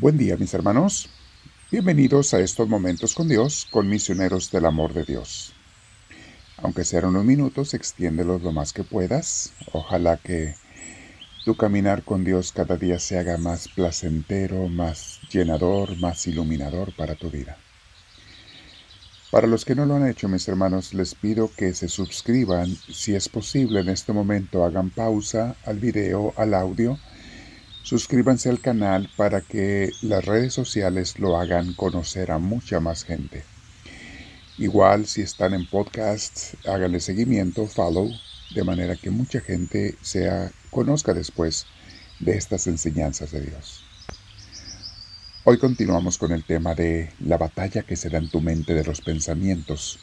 Buen día mis hermanos. Bienvenidos a estos momentos con Dios, con misioneros del amor de Dios. Aunque sean unos minutos, extiéndelos lo más que puedas. Ojalá que tu caminar con Dios cada día se haga más placentero, más llenador, más iluminador para tu vida. Para los que no lo han hecho, mis hermanos, les pido que se suscriban. Si es posible, en este momento hagan pausa al video, al audio Suscríbanse al canal para que las redes sociales lo hagan conocer a mucha más gente. Igual si están en podcasts, háganle seguimiento, follow, de manera que mucha gente sea, conozca después de estas enseñanzas de Dios. Hoy continuamos con el tema de la batalla que se da en tu mente de los pensamientos.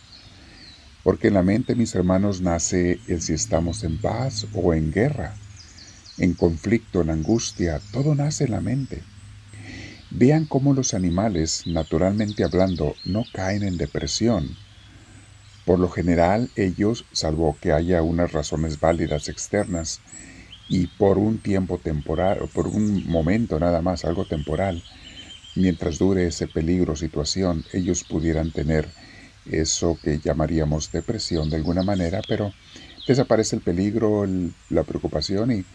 Porque en la mente, mis hermanos, nace el si estamos en paz o en guerra en conflicto, en angustia, todo nace en la mente. Vean cómo los animales, naturalmente hablando, no caen en depresión. Por lo general, ellos, salvo que haya unas razones válidas externas, y por un tiempo temporal, por un momento nada más, algo temporal, mientras dure ese peligro situación, ellos pudieran tener eso que llamaríamos depresión de alguna manera, pero desaparece el peligro, la preocupación y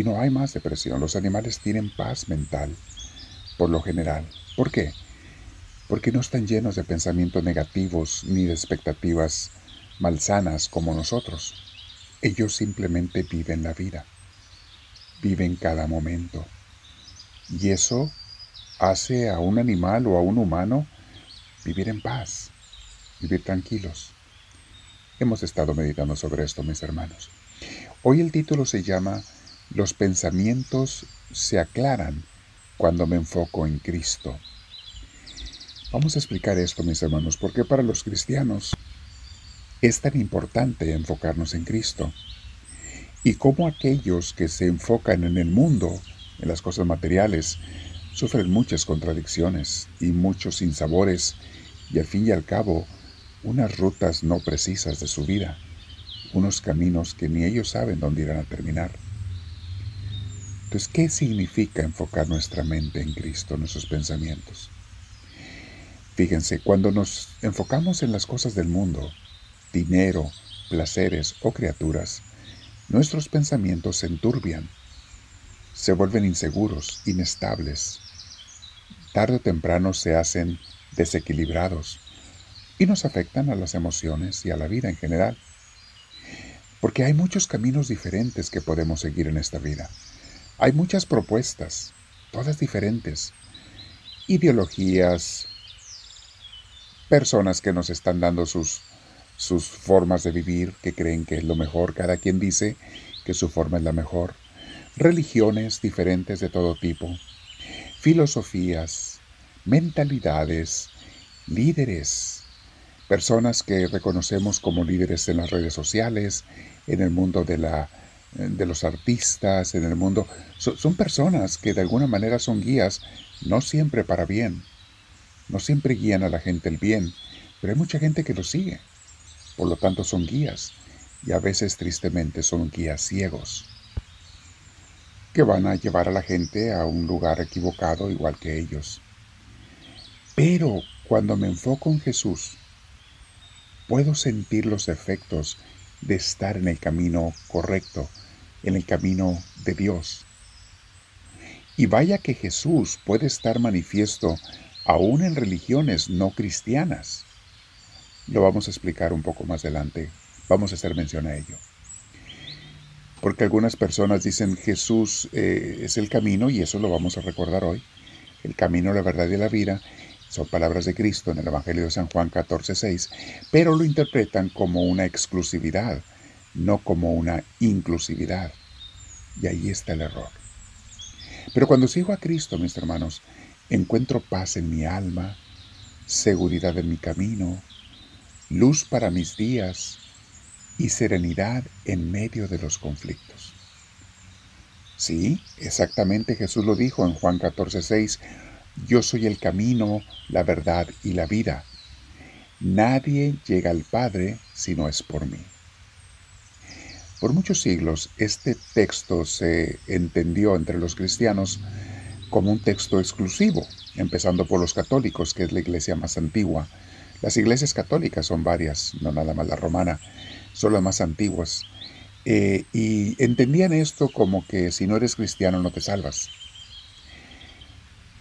y no hay más depresión. Los animales tienen paz mental, por lo general. ¿Por qué? Porque no están llenos de pensamientos negativos ni de expectativas malsanas como nosotros. Ellos simplemente viven la vida, viven cada momento. Y eso hace a un animal o a un humano vivir en paz, vivir tranquilos. Hemos estado meditando sobre esto, mis hermanos. Hoy el título se llama los pensamientos se aclaran cuando me enfoco en Cristo. Vamos a explicar esto, mis hermanos, porque para los cristianos es tan importante enfocarnos en Cristo. Y cómo aquellos que se enfocan en el mundo, en las cosas materiales, sufren muchas contradicciones y muchos sinsabores y al fin y al cabo unas rutas no precisas de su vida, unos caminos que ni ellos saben dónde irán a terminar. Entonces, ¿qué significa enfocar nuestra mente en Cristo, nuestros pensamientos? Fíjense, cuando nos enfocamos en las cosas del mundo, dinero, placeres o criaturas, nuestros pensamientos se enturbian, se vuelven inseguros, inestables. Tarde o temprano se hacen desequilibrados y nos afectan a las emociones y a la vida en general. Porque hay muchos caminos diferentes que podemos seguir en esta vida. Hay muchas propuestas, todas diferentes, ideologías, personas que nos están dando sus, sus formas de vivir, que creen que es lo mejor, cada quien dice que su forma es la mejor, religiones diferentes de todo tipo, filosofías, mentalidades, líderes, personas que reconocemos como líderes en las redes sociales, en el mundo de la de los artistas en el mundo, son personas que de alguna manera son guías, no siempre para bien, no siempre guían a la gente el bien, pero hay mucha gente que los sigue, por lo tanto son guías, y a veces tristemente son guías ciegos, que van a llevar a la gente a un lugar equivocado igual que ellos. Pero cuando me enfoco en Jesús, puedo sentir los efectos de estar en el camino correcto, en el camino de Dios. Y vaya que Jesús puede estar manifiesto aún en religiones no cristianas. Lo vamos a explicar un poco más adelante. Vamos a hacer mención a ello. Porque algunas personas dicen Jesús eh, es el camino y eso lo vamos a recordar hoy. El camino, la verdad y la vida son palabras de Cristo en el Evangelio de San Juan 14:6, pero lo interpretan como una exclusividad, no como una inclusividad. Y ahí está el error. Pero cuando sigo a Cristo, mis hermanos, encuentro paz en mi alma, seguridad en mi camino, luz para mis días y serenidad en medio de los conflictos. Sí, exactamente Jesús lo dijo en Juan 14:6, yo soy el camino, la verdad y la vida. Nadie llega al Padre si no es por mí. Por muchos siglos este texto se entendió entre los cristianos como un texto exclusivo, empezando por los católicos, que es la iglesia más antigua. Las iglesias católicas son varias, no nada más la romana, son las más antiguas. Eh, y entendían esto como que si no eres cristiano no te salvas.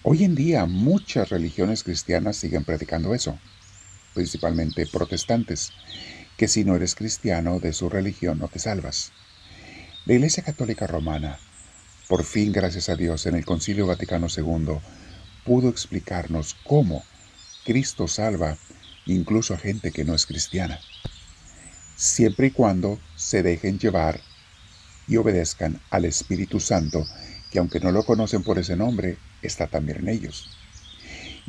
Hoy en día muchas religiones cristianas siguen predicando eso, principalmente protestantes, que si no eres cristiano de su religión no te salvas. La Iglesia Católica Romana, por fin gracias a Dios en el Concilio Vaticano II, pudo explicarnos cómo Cristo salva incluso a gente que no es cristiana, siempre y cuando se dejen llevar y obedezcan al Espíritu Santo, que aunque no lo conocen por ese nombre, está también en ellos.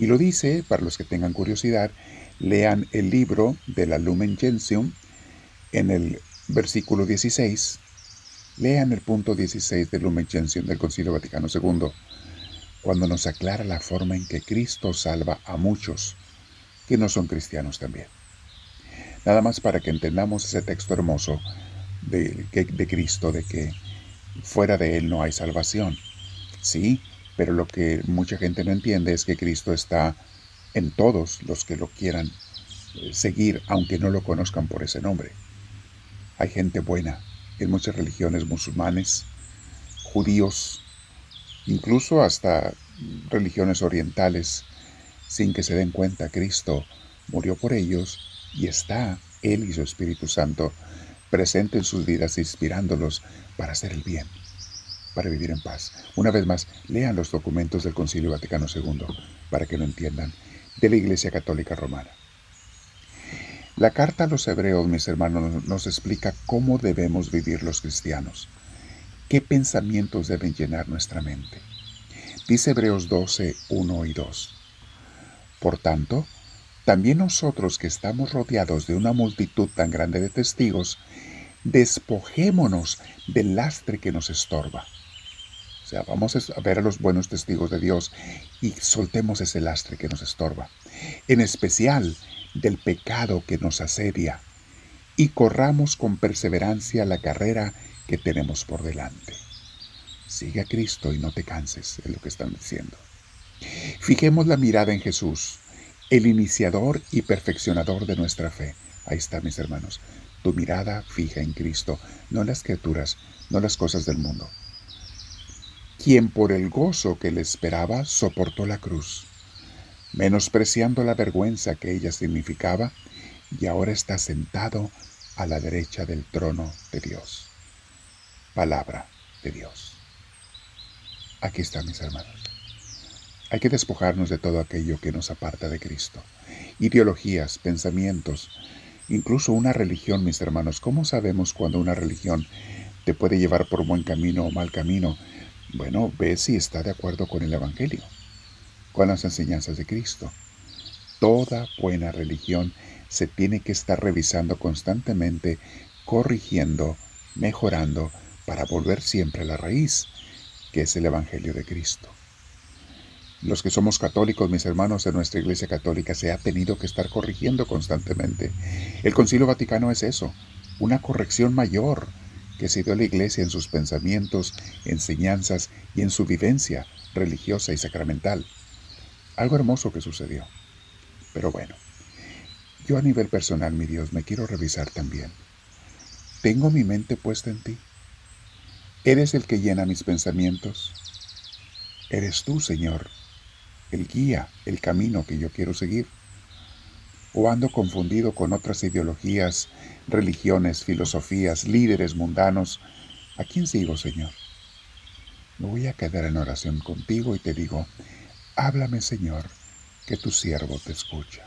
Y lo dice, para los que tengan curiosidad, lean el libro de la Lumen Gentium en el versículo 16, lean el punto 16 del Lumen Gentium del Concilio Vaticano II, cuando nos aclara la forma en que Cristo salva a muchos que no son cristianos también. Nada más para que entendamos ese texto hermoso de, de Cristo, de que fuera de Él no hay salvación. Sí, pero lo que mucha gente no entiende es que Cristo está en todos los que lo quieran eh, seguir, aunque no lo conozcan por ese nombre. Hay gente buena en muchas religiones musulmanes, judíos, incluso hasta religiones orientales, sin que se den cuenta, Cristo murió por ellos y está Él y su Espíritu Santo presente en sus vidas, inspirándolos para hacer el bien para vivir en paz. Una vez más, lean los documentos del Concilio Vaticano II para que lo entiendan, de la Iglesia Católica Romana. La carta a los hebreos, mis hermanos, nos explica cómo debemos vivir los cristianos, qué pensamientos deben llenar nuestra mente. Dice Hebreos 12, 1 y 2. Por tanto, también nosotros que estamos rodeados de una multitud tan grande de testigos, despojémonos del lastre que nos estorba sea, vamos a ver a los buenos testigos de Dios y soltemos ese lastre que nos estorba, en especial del pecado que nos asedia, y corramos con perseverancia la carrera que tenemos por delante. Sigue a Cristo y no te canses, es lo que están diciendo. Fijemos la mirada en Jesús, el iniciador y perfeccionador de nuestra fe. Ahí está, mis hermanos. Tu mirada fija en Cristo, no en las criaturas, no en las cosas del mundo quien por el gozo que le esperaba soportó la cruz, menospreciando la vergüenza que ella significaba, y ahora está sentado a la derecha del trono de Dios. Palabra de Dios. Aquí está, mis hermanos. Hay que despojarnos de todo aquello que nos aparta de Cristo. Ideologías, pensamientos, incluso una religión, mis hermanos. ¿Cómo sabemos cuando una religión te puede llevar por buen camino o mal camino? Bueno, ve si está de acuerdo con el Evangelio, con las enseñanzas de Cristo. Toda buena religión se tiene que estar revisando constantemente, corrigiendo, mejorando, para volver siempre a la raíz, que es el Evangelio de Cristo. Los que somos católicos, mis hermanos de nuestra Iglesia Católica, se ha tenido que estar corrigiendo constantemente. El Concilio Vaticano es eso, una corrección mayor que se dio a la Iglesia en sus pensamientos, enseñanzas y en su vivencia religiosa y sacramental. Algo hermoso que sucedió. Pero bueno, yo a nivel personal, mi Dios, me quiero revisar también. ¿Tengo mi mente puesta en ti? ¿Eres el que llena mis pensamientos? ¿Eres tú, Señor, el guía, el camino que yo quiero seguir? ¿O ando confundido con otras ideologías, religiones, filosofías, líderes mundanos? ¿A quién sigo, Señor? Me voy a quedar en oración contigo y te digo, háblame, Señor, que tu siervo te escucha.